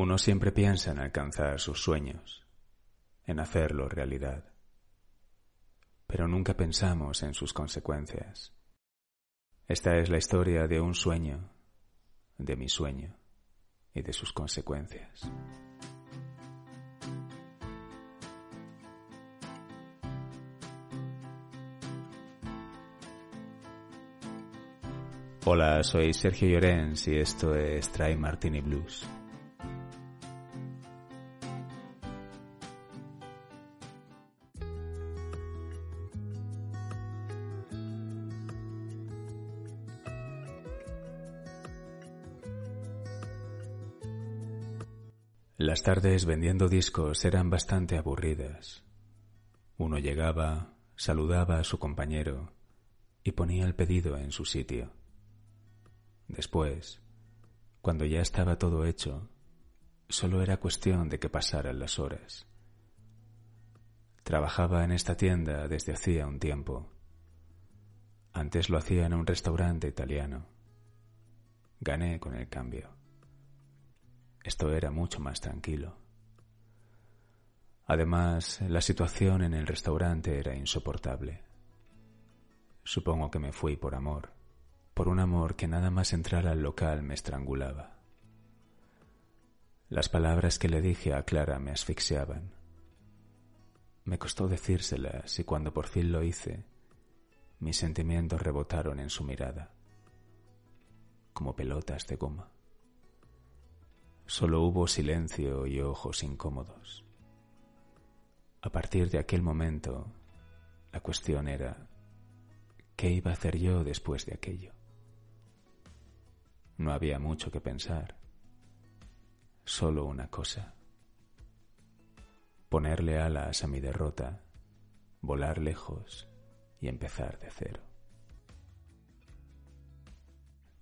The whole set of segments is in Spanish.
Uno siempre piensa en alcanzar sus sueños, en hacerlo realidad, pero nunca pensamos en sus consecuencias. Esta es la historia de un sueño, de mi sueño y de sus consecuencias. Hola, soy Sergio Llorens y esto es Try Martini Blues. Las tardes vendiendo discos eran bastante aburridas. Uno llegaba, saludaba a su compañero y ponía el pedido en su sitio. Después, cuando ya estaba todo hecho, solo era cuestión de que pasaran las horas. Trabajaba en esta tienda desde hacía un tiempo. Antes lo hacía en un restaurante italiano. Gané con el cambio. Esto era mucho más tranquilo. Además, la situación en el restaurante era insoportable. Supongo que me fui por amor, por un amor que nada más entrar al local me estrangulaba. Las palabras que le dije a Clara me asfixiaban. Me costó decírselas y cuando por fin lo hice, mis sentimientos rebotaron en su mirada, como pelotas de goma. Solo hubo silencio y ojos incómodos. A partir de aquel momento, la cuestión era, ¿qué iba a hacer yo después de aquello? No había mucho que pensar, solo una cosa. Ponerle alas a mi derrota, volar lejos y empezar de cero.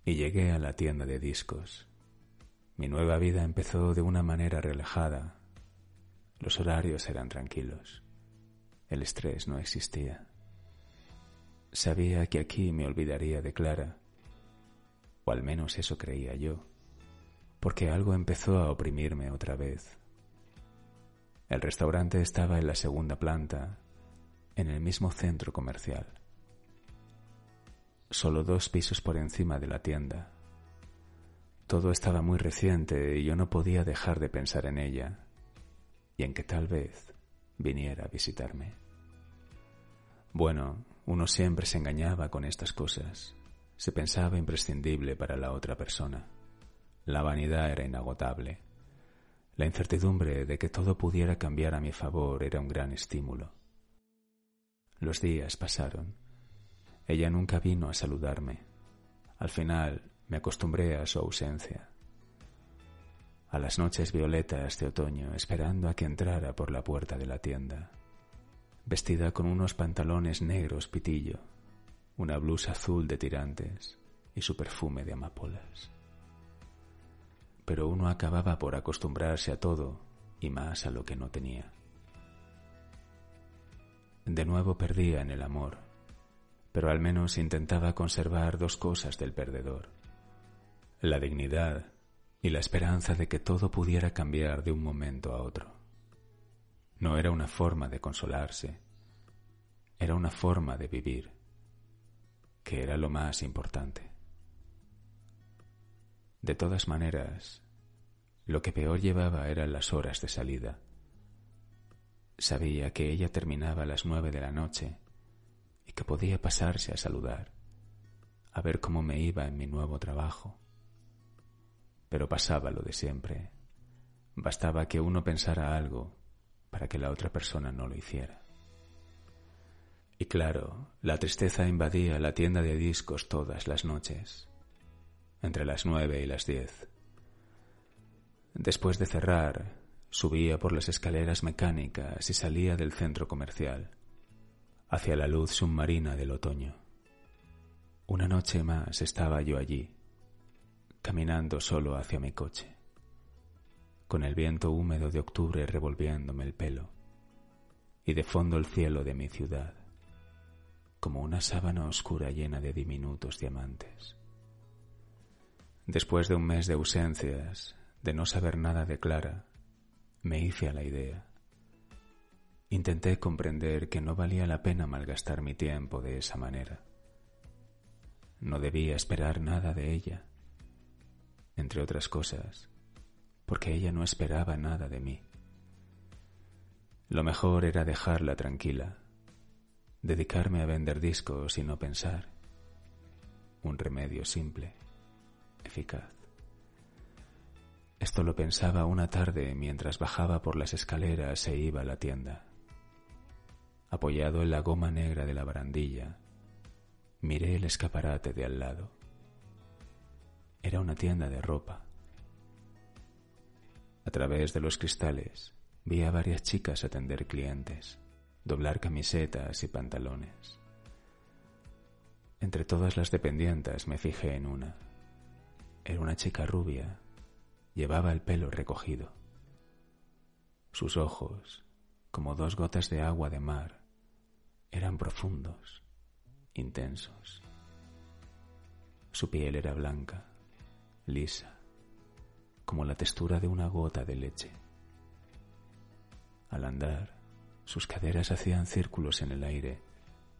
Y llegué a la tienda de discos mi nueva vida empezó de una manera relajada. Los horarios eran tranquilos. El estrés no existía. Sabía que aquí me olvidaría de Clara, o al menos eso creía yo, porque algo empezó a oprimirme otra vez. El restaurante estaba en la segunda planta, en el mismo centro comercial, solo dos pisos por encima de la tienda. Todo estaba muy reciente y yo no podía dejar de pensar en ella y en que tal vez viniera a visitarme. Bueno, uno siempre se engañaba con estas cosas. Se pensaba imprescindible para la otra persona. La vanidad era inagotable. La incertidumbre de que todo pudiera cambiar a mi favor era un gran estímulo. Los días pasaron. Ella nunca vino a saludarme. Al final me acostumbré a su ausencia, a las noches violetas de otoño esperando a que entrara por la puerta de la tienda, vestida con unos pantalones negros pitillo, una blusa azul de tirantes y su perfume de amapolas. Pero uno acababa por acostumbrarse a todo y más a lo que no tenía. De nuevo perdía en el amor, pero al menos intentaba conservar dos cosas del perdedor la dignidad y la esperanza de que todo pudiera cambiar de un momento a otro. No era una forma de consolarse, era una forma de vivir, que era lo más importante. De todas maneras, lo que peor llevaba eran las horas de salida. Sabía que ella terminaba a las nueve de la noche y que podía pasarse a saludar, a ver cómo me iba en mi nuevo trabajo pero pasaba lo de siempre. Bastaba que uno pensara algo para que la otra persona no lo hiciera. Y claro, la tristeza invadía la tienda de discos todas las noches, entre las nueve y las diez. Después de cerrar, subía por las escaleras mecánicas y salía del centro comercial, hacia la luz submarina del otoño. Una noche más estaba yo allí, caminando solo hacia mi coche, con el viento húmedo de octubre revolviéndome el pelo y de fondo el cielo de mi ciudad, como una sábana oscura llena de diminutos diamantes. Después de un mes de ausencias, de no saber nada de Clara, me hice a la idea. Intenté comprender que no valía la pena malgastar mi tiempo de esa manera. No debía esperar nada de ella, entre otras cosas, porque ella no esperaba nada de mí. Lo mejor era dejarla tranquila, dedicarme a vender discos y no pensar. Un remedio simple, eficaz. Esto lo pensaba una tarde mientras bajaba por las escaleras e iba a la tienda. Apoyado en la goma negra de la barandilla, miré el escaparate de al lado. Era una tienda de ropa. A través de los cristales vi a varias chicas atender clientes, doblar camisetas y pantalones. Entre todas las dependientes me fijé en una. Era una chica rubia, llevaba el pelo recogido. Sus ojos, como dos gotas de agua de mar, eran profundos, intensos. Su piel era blanca, lisa, como la textura de una gota de leche. Al andar, sus caderas hacían círculos en el aire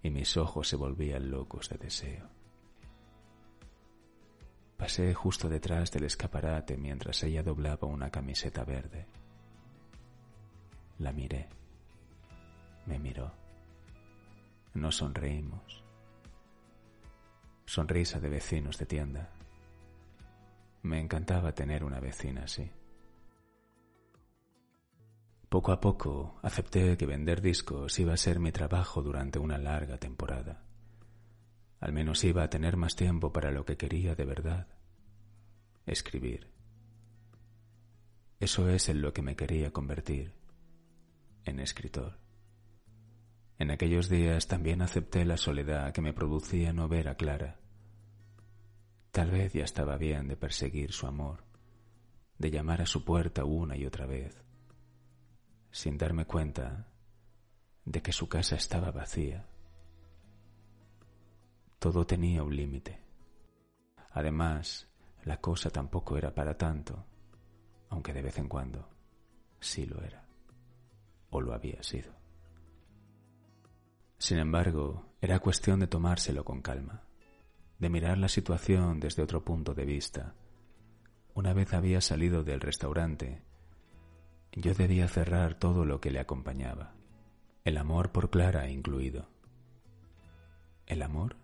y mis ojos se volvían locos de deseo. Pasé justo detrás del escaparate mientras ella doblaba una camiseta verde. La miré. Me miró. No sonreímos. Sonrisa de vecinos de tienda. Me encantaba tener una vecina así. Poco a poco acepté que vender discos iba a ser mi trabajo durante una larga temporada. Al menos iba a tener más tiempo para lo que quería de verdad. Escribir. Eso es en lo que me quería convertir, en escritor. En aquellos días también acepté la soledad que me producía no ver a Clara. Tal vez ya estaba bien de perseguir su amor, de llamar a su puerta una y otra vez, sin darme cuenta de que su casa estaba vacía. Todo tenía un límite. Además, la cosa tampoco era para tanto, aunque de vez en cuando sí lo era, o lo había sido. Sin embargo, era cuestión de tomárselo con calma, de mirar la situación desde otro punto de vista. Una vez había salido del restaurante, yo debía cerrar todo lo que le acompañaba, el amor por Clara incluido. ¿El amor?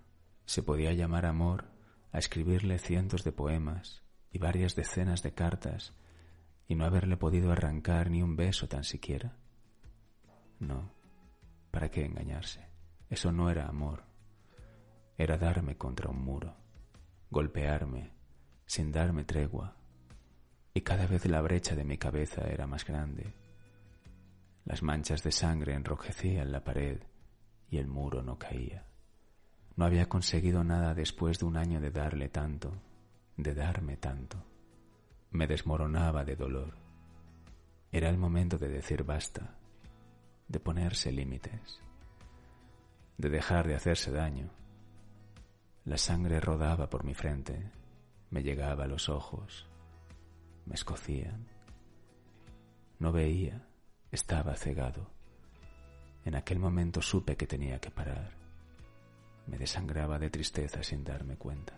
¿Se podía llamar amor a escribirle cientos de poemas y varias decenas de cartas y no haberle podido arrancar ni un beso tan siquiera? No, ¿para qué engañarse? Eso no era amor, era darme contra un muro, golpearme sin darme tregua y cada vez la brecha de mi cabeza era más grande. Las manchas de sangre enrojecían la pared y el muro no caía. No había conseguido nada después de un año de darle tanto, de darme tanto. Me desmoronaba de dolor. Era el momento de decir basta, de ponerse límites, de dejar de hacerse daño. La sangre rodaba por mi frente, me llegaba a los ojos, me escocían. No veía, estaba cegado. En aquel momento supe que tenía que parar. Me desangraba de tristeza sin darme cuenta.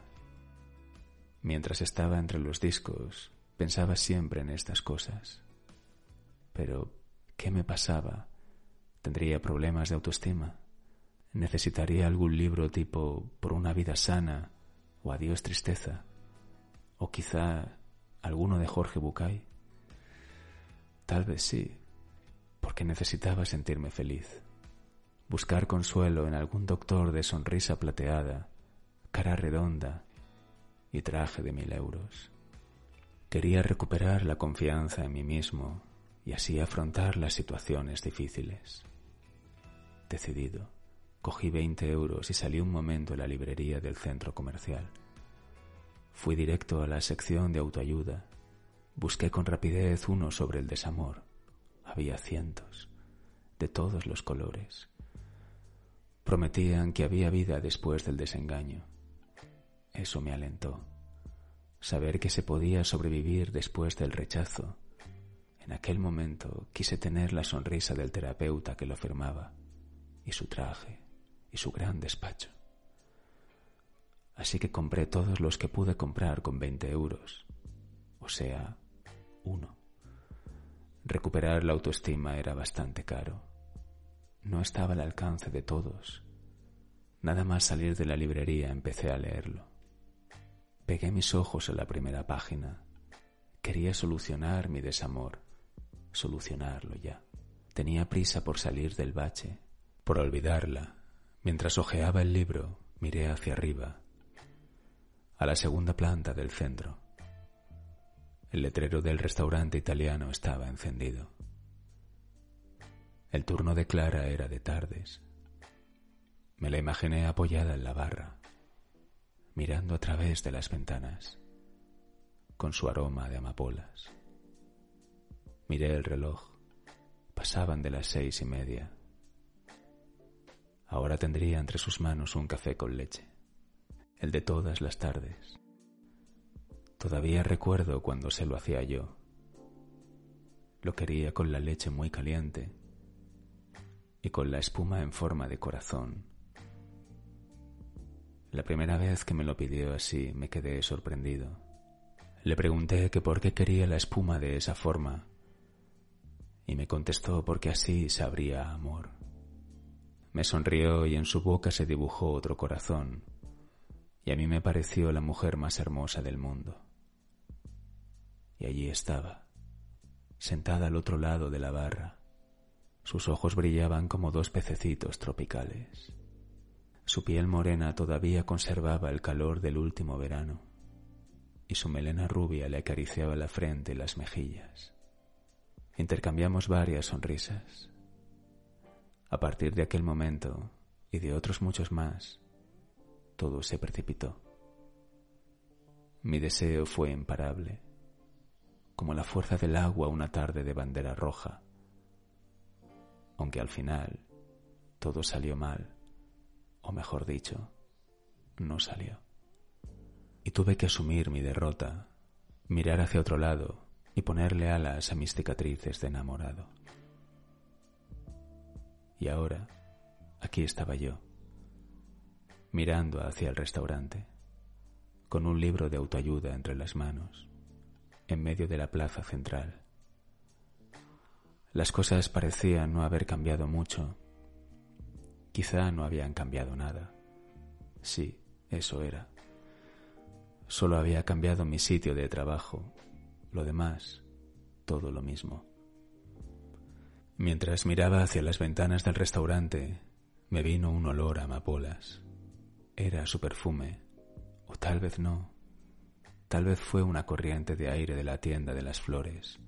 Mientras estaba entre los discos, pensaba siempre en estas cosas. Pero, ¿qué me pasaba? ¿Tendría problemas de autoestima? ¿Necesitaría algún libro tipo Por una vida sana o Adiós tristeza? ¿O quizá alguno de Jorge Bucay? Tal vez sí, porque necesitaba sentirme feliz, buscar consuelo en algún doctor de sonrisa plateada, cara redonda y traje de mil euros. Quería recuperar la confianza en mí mismo y así afrontar las situaciones difíciles. Decidido, cogí 20 euros y salí un momento a la librería del centro comercial. Fui directo a la sección de autoayuda. Busqué con rapidez uno sobre el desamor. Había cientos, de todos los colores. Prometían que había vida después del desengaño. Eso me alentó. saber que se podía sobrevivir después del rechazo. En aquel momento quise tener la sonrisa del terapeuta que lo firmaba, y su traje, y su gran despacho. Así que compré todos los que pude comprar con 20 euros, o sea, uno. Recuperar la autoestima era bastante caro. No estaba al alcance de todos. Nada más salir de la librería empecé a leerlo. Pegué mis ojos en la primera página. Quería solucionar mi desamor, solucionarlo ya. Tenía prisa por salir del bache, por olvidarla. Mientras hojeaba el libro, miré hacia arriba, a la segunda planta del centro. El letrero del restaurante italiano estaba encendido. El turno de Clara era de tardes. Me la imaginé apoyada en la barra, mirando a través de las ventanas, con su aroma de amapolas. Miré el reloj. Pasaban de las seis y media. Ahora tendría entre sus manos un café con leche, el de todas las tardes. Todavía recuerdo cuando se lo hacía yo. Lo quería con la leche muy caliente y con la espuma en forma de corazón. La primera vez que me lo pidió así me quedé sorprendido. Le pregunté que por qué quería la espuma de esa forma y me contestó porque así sabría amor. Me sonrió y en su boca se dibujó otro corazón y a mí me pareció la mujer más hermosa del mundo y allí estaba, sentada al otro lado de la barra. Sus ojos brillaban como dos pececitos tropicales. Su piel morena todavía conservaba el calor del último verano, y su melena rubia le acariciaba la frente y las mejillas. Intercambiamos varias sonrisas. A partir de aquel momento, y de otros muchos más, todo se precipitó. Mi deseo fue imparable como la fuerza del agua una tarde de bandera roja. Aunque al final todo salió mal, o mejor dicho, no salió. Y tuve que asumir mi derrota, mirar hacia otro lado y ponerle alas a mis cicatrices de enamorado. Y ahora, aquí estaba yo, mirando hacia el restaurante, con un libro de autoayuda entre las manos en medio de la plaza central. Las cosas parecían no haber cambiado mucho. Quizá no habían cambiado nada. Sí, eso era. Solo había cambiado mi sitio de trabajo. Lo demás, todo lo mismo. Mientras miraba hacia las ventanas del restaurante, me vino un olor a amapolas. Era su perfume, o tal vez no. Tal vez fue una corriente de aire de la tienda de las flores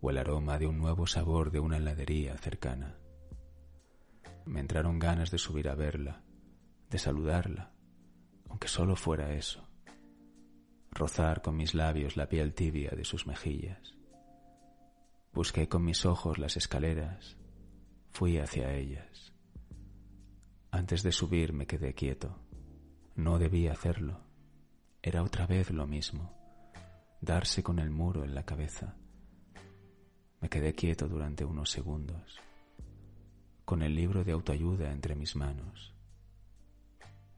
o el aroma de un nuevo sabor de una heladería cercana. Me entraron ganas de subir a verla, de saludarla, aunque solo fuera eso, rozar con mis labios la piel tibia de sus mejillas. Busqué con mis ojos las escaleras, fui hacia ellas. Antes de subir me quedé quieto. No debía hacerlo. Era otra vez lo mismo, darse con el muro en la cabeza. Me quedé quieto durante unos segundos, con el libro de autoayuda entre mis manos.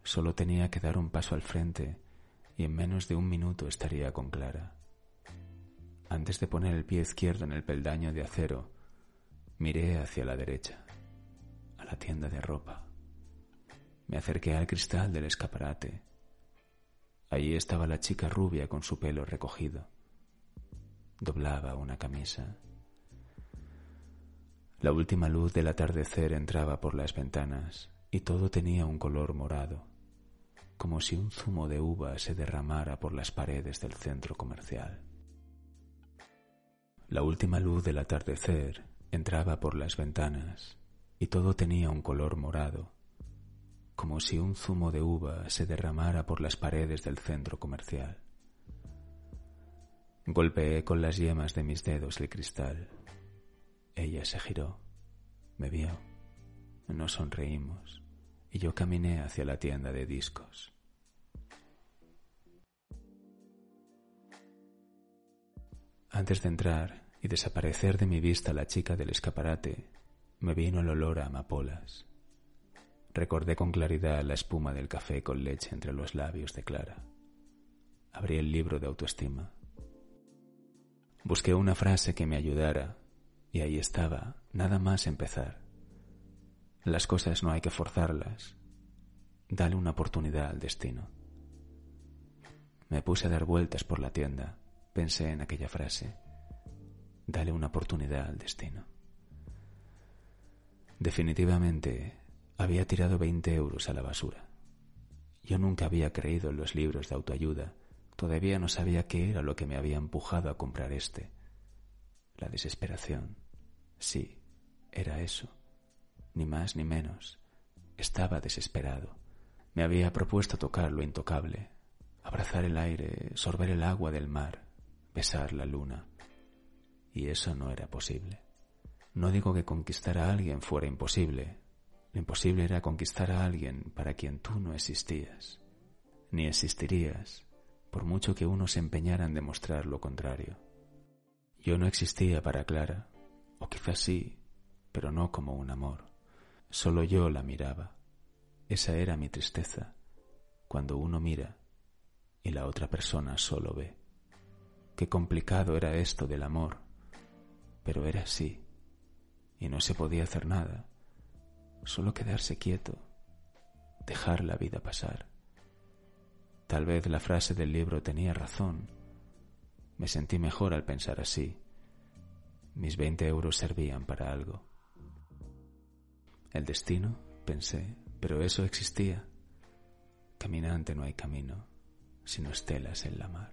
Solo tenía que dar un paso al frente y en menos de un minuto estaría con Clara. Antes de poner el pie izquierdo en el peldaño de acero, miré hacia la derecha, a la tienda de ropa. Me acerqué al cristal del escaparate Allí estaba la chica rubia con su pelo recogido. Doblaba una camisa. La última luz del atardecer entraba por las ventanas y todo tenía un color morado, como si un zumo de uva se derramara por las paredes del centro comercial. La última luz del atardecer entraba por las ventanas y todo tenía un color morado, como si un zumo de uva se derramara por las paredes del centro comercial. Golpeé con las yemas de mis dedos el cristal. Ella se giró, me vio, nos sonreímos y yo caminé hacia la tienda de discos. Antes de entrar y desaparecer de mi vista la chica del escaparate, me vino el olor a amapolas. Recordé con claridad la espuma del café con leche entre los labios de Clara. Abrí el libro de autoestima. Busqué una frase que me ayudara y ahí estaba, nada más empezar. Las cosas no hay que forzarlas. Dale una oportunidad al destino. Me puse a dar vueltas por la tienda. Pensé en aquella frase. Dale una oportunidad al destino. Definitivamente había tirado 20 euros a la basura. Yo nunca había creído en los libros de autoayuda. Todavía no sabía qué era lo que me había empujado a comprar este. La desesperación. Sí, era eso. Ni más ni menos. Estaba desesperado. Me había propuesto tocar lo intocable, abrazar el aire, sorber el agua del mar, besar la luna. Y eso no era posible. No digo que conquistar a alguien fuera imposible. Lo imposible era conquistar a alguien para quien tú no existías, ni existirías, por mucho que uno se empeñara en demostrar lo contrario. Yo no existía para Clara, o quizás sí, pero no como un amor. Solo yo la miraba. Esa era mi tristeza, cuando uno mira y la otra persona solo ve. Qué complicado era esto del amor, pero era así, y no se podía hacer nada, solo quedarse quieto, dejar la vida pasar. Tal vez la frase del libro tenía razón. Me sentí mejor al pensar así. Mis veinte euros servían para algo. El destino, pensé, pero eso existía. Caminante no hay camino, sino estelas en la mar.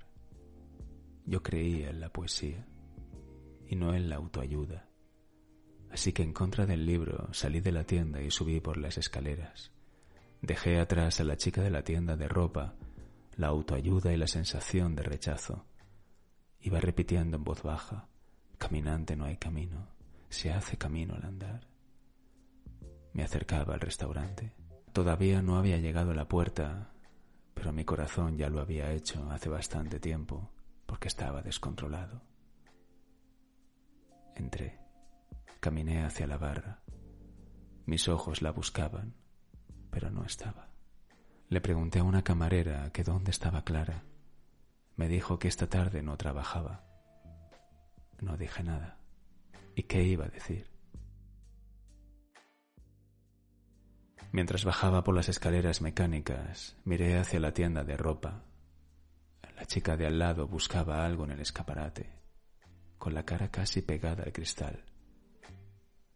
Yo creía en la poesía y no en la autoayuda. Así que en contra del libro salí de la tienda y subí por las escaleras. Dejé atrás a la chica de la tienda de ropa, la autoayuda y la sensación de rechazo. Iba repitiendo en voz baja, caminante no hay camino, se hace camino al andar. Me acercaba al restaurante. Todavía no había llegado a la puerta, pero mi corazón ya lo había hecho hace bastante tiempo, porque estaba descontrolado. Entré. Caminé hacia la barra. Mis ojos la buscaban, pero no estaba. Le pregunté a una camarera que dónde estaba Clara. Me dijo que esta tarde no trabajaba. No dije nada. ¿Y qué iba a decir? Mientras bajaba por las escaleras mecánicas, miré hacia la tienda de ropa. La chica de al lado buscaba algo en el escaparate, con la cara casi pegada al cristal.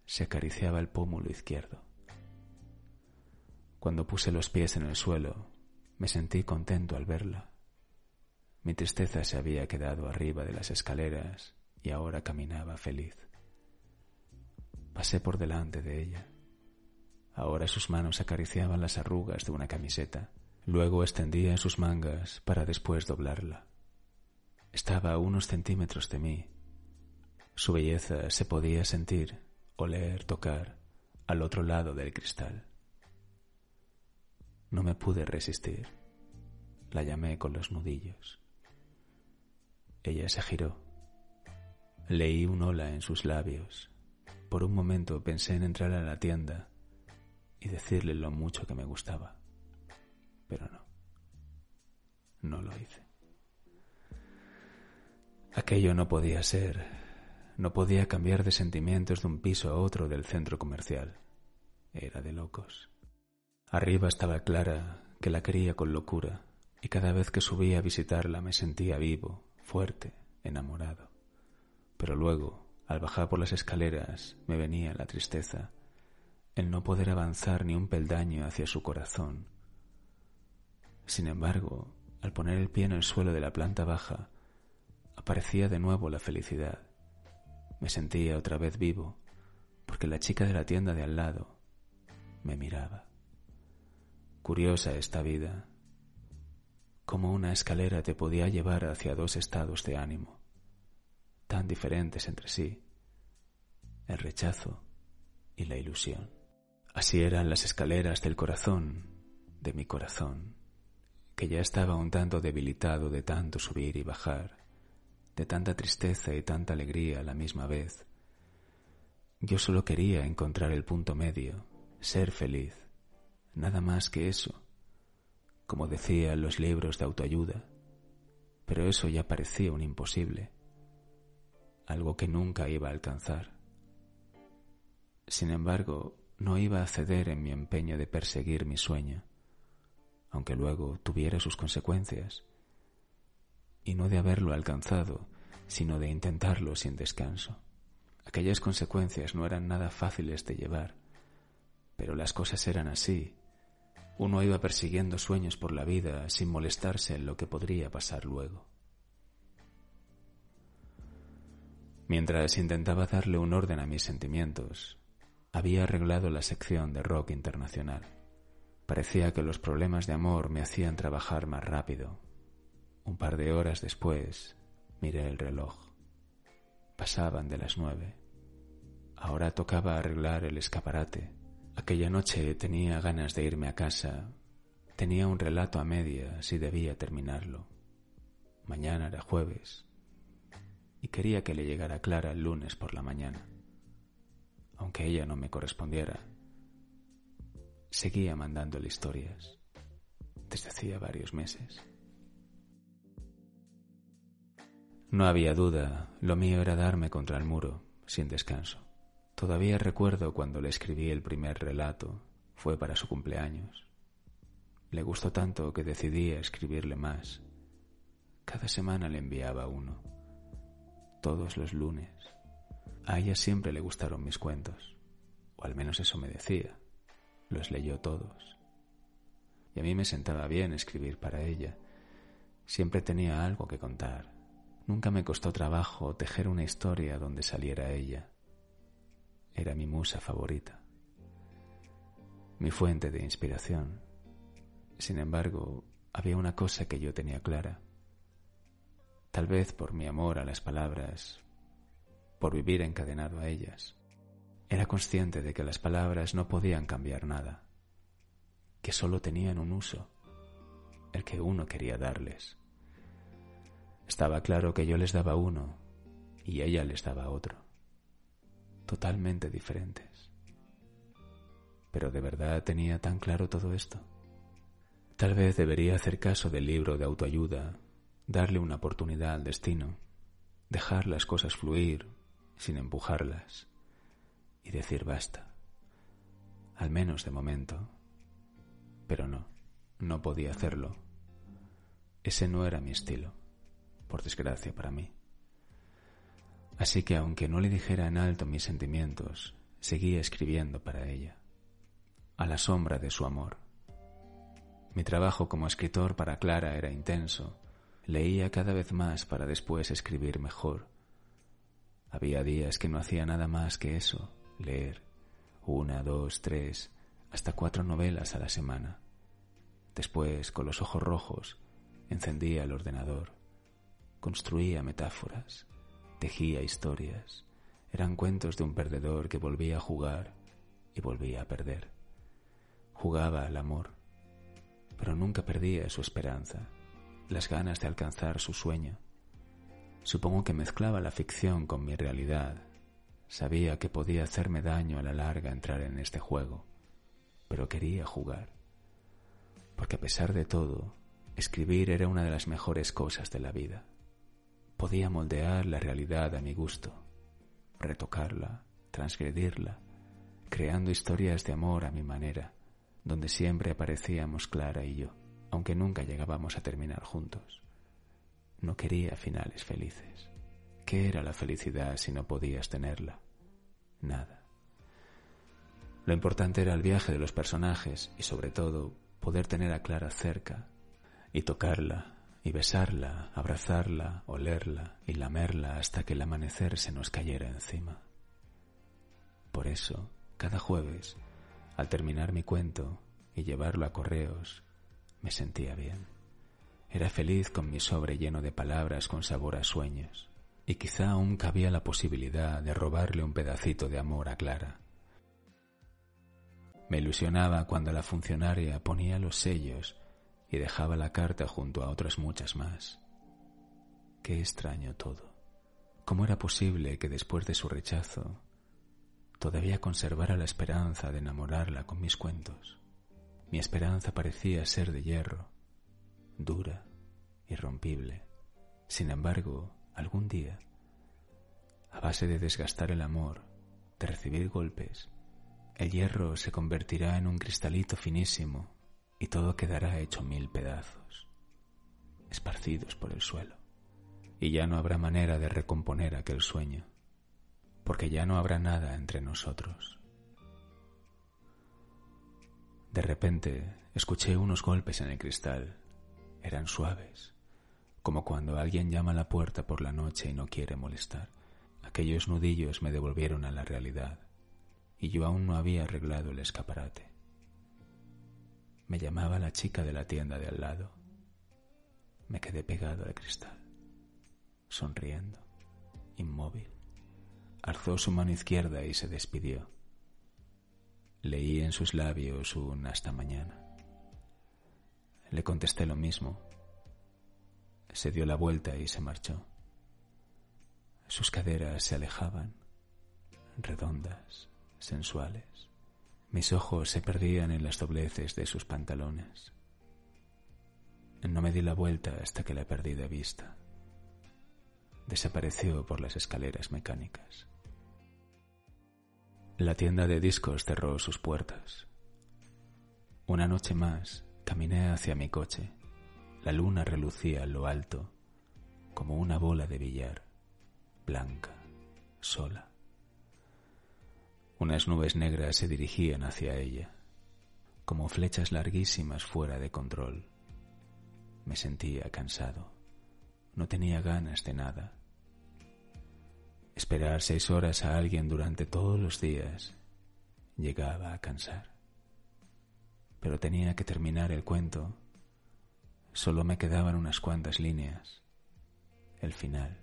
Se acariciaba el pómulo izquierdo. Cuando puse los pies en el suelo, me sentí contento al verla. Mi tristeza se había quedado arriba de las escaleras y ahora caminaba feliz. Pasé por delante de ella. Ahora sus manos acariciaban las arrugas de una camiseta. Luego extendía sus mangas para después doblarla. Estaba a unos centímetros de mí. Su belleza se podía sentir, oler, tocar, al otro lado del cristal. No me pude resistir. La llamé con los nudillos. Ella se giró. Leí un hola en sus labios. Por un momento pensé en entrar a la tienda y decirle lo mucho que me gustaba. Pero no. No lo hice. Aquello no podía ser. No podía cambiar de sentimientos de un piso a otro del centro comercial. Era de locos. Arriba estaba Clara, que la quería con locura, y cada vez que subía a visitarla me sentía vivo, fuerte, enamorado. Pero luego, al bajar por las escaleras, me venía la tristeza el no poder avanzar ni un peldaño hacia su corazón. Sin embargo, al poner el pie en el suelo de la planta baja, aparecía de nuevo la felicidad. Me sentía otra vez vivo, porque la chica de la tienda de al lado me miraba. Curiosa esta vida, como una escalera te podía llevar hacia dos estados de ánimo, tan diferentes entre sí, el rechazo y la ilusión. Así eran las escaleras del corazón, de mi corazón, que ya estaba un tanto debilitado de tanto subir y bajar, de tanta tristeza y tanta alegría a la misma vez. Yo solo quería encontrar el punto medio, ser feliz, nada más que eso, como decían los libros de autoayuda, pero eso ya parecía un imposible, algo que nunca iba a alcanzar. Sin embargo, no iba a ceder en mi empeño de perseguir mi sueño, aunque luego tuviera sus consecuencias, y no de haberlo alcanzado, sino de intentarlo sin descanso. Aquellas consecuencias no eran nada fáciles de llevar, pero las cosas eran así. Uno iba persiguiendo sueños por la vida sin molestarse en lo que podría pasar luego. Mientras intentaba darle un orden a mis sentimientos, había arreglado la sección de rock internacional. Parecía que los problemas de amor me hacían trabajar más rápido. Un par de horas después miré el reloj. Pasaban de las nueve. Ahora tocaba arreglar el escaparate. Aquella noche tenía ganas de irme a casa. Tenía un relato a medias y debía terminarlo. Mañana era jueves y quería que le llegara Clara el lunes por la mañana aunque ella no me correspondiera. Seguía mandándole historias desde hacía varios meses. No había duda, lo mío era darme contra el muro, sin descanso. Todavía recuerdo cuando le escribí el primer relato, fue para su cumpleaños. Le gustó tanto que decidí escribirle más. Cada semana le enviaba uno, todos los lunes. A ella siempre le gustaron mis cuentos, o al menos eso me decía. Los leyó todos. Y a mí me sentaba bien escribir para ella. Siempre tenía algo que contar. Nunca me costó trabajo tejer una historia donde saliera ella. Era mi musa favorita, mi fuente de inspiración. Sin embargo, había una cosa que yo tenía clara. Tal vez por mi amor a las palabras, por vivir encadenado a ellas. Era consciente de que las palabras no podían cambiar nada, que solo tenían un uso, el que uno quería darles. Estaba claro que yo les daba uno y ella les daba otro, totalmente diferentes. Pero ¿de verdad tenía tan claro todo esto? Tal vez debería hacer caso del libro de autoayuda, darle una oportunidad al destino, dejar las cosas fluir sin empujarlas y decir basta, al menos de momento. Pero no, no podía hacerlo. Ese no era mi estilo, por desgracia para mí. Así que aunque no le dijera en alto mis sentimientos, seguía escribiendo para ella, a la sombra de su amor. Mi trabajo como escritor para Clara era intenso. Leía cada vez más para después escribir mejor había días que no hacía nada más que eso, leer una, dos, tres, hasta cuatro novelas a la semana. Después, con los ojos rojos, encendía el ordenador, construía metáforas, tejía historias. Eran cuentos de un perdedor que volvía a jugar y volvía a perder. Jugaba al amor, pero nunca perdía su esperanza, las ganas de alcanzar su sueño. Supongo que mezclaba la ficción con mi realidad. Sabía que podía hacerme daño a la larga entrar en este juego, pero quería jugar. Porque a pesar de todo, escribir era una de las mejores cosas de la vida. Podía moldear la realidad a mi gusto, retocarla, transgredirla, creando historias de amor a mi manera, donde siempre aparecíamos Clara y yo, aunque nunca llegábamos a terminar juntos. No quería finales felices. ¿Qué era la felicidad si no podías tenerla? Nada. Lo importante era el viaje de los personajes y sobre todo poder tener a Clara cerca y tocarla y besarla, abrazarla, olerla y lamerla hasta que el amanecer se nos cayera encima. Por eso, cada jueves, al terminar mi cuento y llevarlo a correos, me sentía bien. Era feliz con mi sobre lleno de palabras con sabor a sueños, y quizá aún cabía la posibilidad de robarle un pedacito de amor a Clara. Me ilusionaba cuando la funcionaria ponía los sellos y dejaba la carta junto a otras muchas más. Qué extraño todo. ¿Cómo era posible que después de su rechazo todavía conservara la esperanza de enamorarla con mis cuentos? Mi esperanza parecía ser de hierro, dura, irrompible. Sin embargo, algún día, a base de desgastar el amor, de recibir golpes, el hierro se convertirá en un cristalito finísimo y todo quedará hecho mil pedazos, esparcidos por el suelo. Y ya no habrá manera de recomponer aquel sueño, porque ya no habrá nada entre nosotros. De repente escuché unos golpes en el cristal. Eran suaves, como cuando alguien llama a la puerta por la noche y no quiere molestar. Aquellos nudillos me devolvieron a la realidad y yo aún no había arreglado el escaparate. Me llamaba la chica de la tienda de al lado. Me quedé pegado al cristal, sonriendo, inmóvil. Alzó su mano izquierda y se despidió. Leí en sus labios un hasta mañana. Le contesté lo mismo. Se dio la vuelta y se marchó. Sus caderas se alejaban, redondas, sensuales. Mis ojos se perdían en las dobleces de sus pantalones. No me di la vuelta hasta que la perdí de vista. Desapareció por las escaleras mecánicas. La tienda de discos cerró sus puertas. Una noche más caminé hacia mi coche. La luna relucía en lo alto, como una bola de billar, blanca, sola. Unas nubes negras se dirigían hacia ella, como flechas larguísimas fuera de control. Me sentía cansado. No tenía ganas de nada. Esperar seis horas a alguien durante todos los días llegaba a cansar. Pero tenía que terminar el cuento. Solo me quedaban unas cuantas líneas. El final.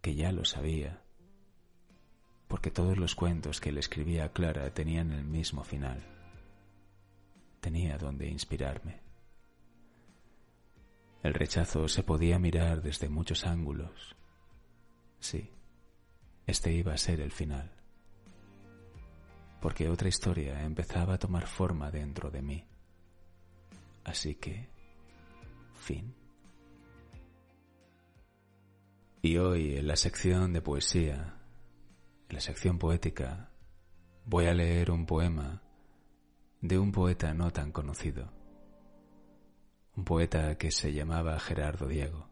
Que ya lo sabía porque todos los cuentos que le escribía a Clara tenían el mismo final. Tenía donde inspirarme. El rechazo se podía mirar desde muchos ángulos. Sí, este iba a ser el final. Porque otra historia empezaba a tomar forma dentro de mí. Así que, fin. Y hoy, en la sección de poesía, en la sección poética voy a leer un poema de un poeta no tan conocido, un poeta que se llamaba Gerardo Diego,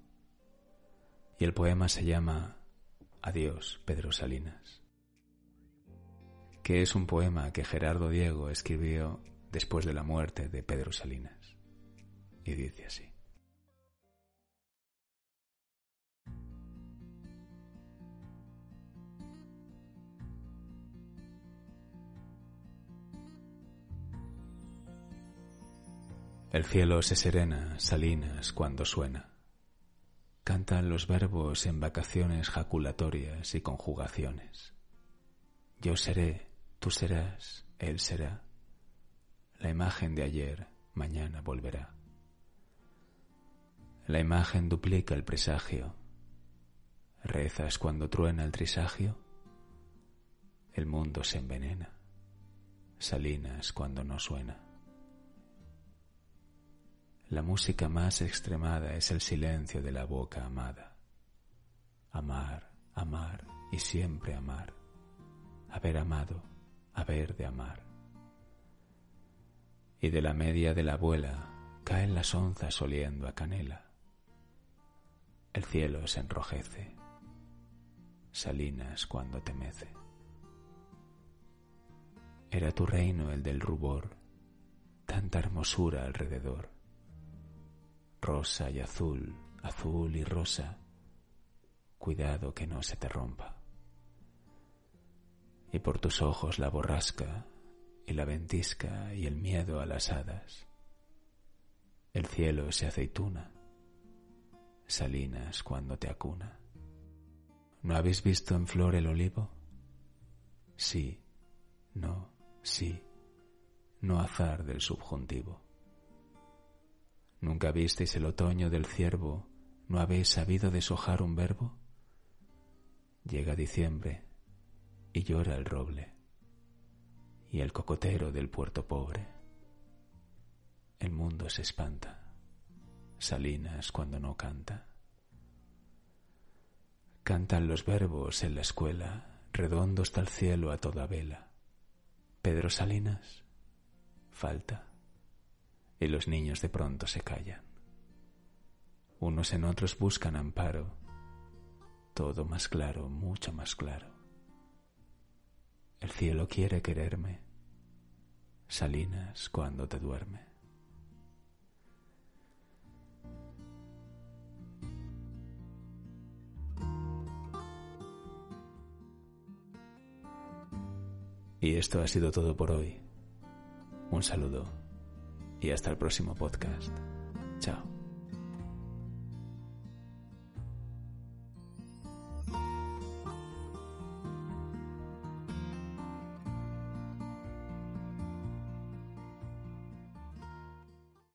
y el poema se llama Adiós, Pedro Salinas, que es un poema que Gerardo Diego escribió después de la muerte de Pedro Salinas, y dice así. El cielo se serena, salinas, cuando suena. Cantan los verbos en vacaciones jaculatorias y conjugaciones. Yo seré, tú serás, él será. La imagen de ayer, mañana volverá. La imagen duplica el presagio. Rezas cuando truena el trisagio. El mundo se envenena. Salinas cuando no suena. La música más extremada es el silencio de la boca amada. Amar, amar y siempre amar. Haber amado, haber de amar. Y de la media de la abuela caen las onzas oliendo a canela. El cielo se enrojece, salinas cuando te mece. Era tu reino el del rubor, tanta hermosura alrededor rosa y azul, azul y rosa. Cuidado que no se te rompa. Y por tus ojos la borrasca y la ventisca y el miedo a las hadas. El cielo se aceituna, salinas cuando te acuna. ¿No habéis visto en flor el olivo? Sí, no, sí, no azar del subjuntivo. Nunca visteis el otoño del ciervo, ¿No habéis sabido deshojar un verbo? Llega diciembre y llora el roble y el cocotero del puerto pobre. El mundo se espanta, Salinas cuando no canta. Cantan los verbos en la escuela, redondo está el cielo a toda vela. Pedro Salinas falta y los niños de pronto se callan. Unos en otros buscan amparo, todo más claro, mucho más claro. El cielo quiere quererme, Salinas cuando te duerme. Y esto ha sido todo por hoy. Un saludo y hasta el próximo podcast.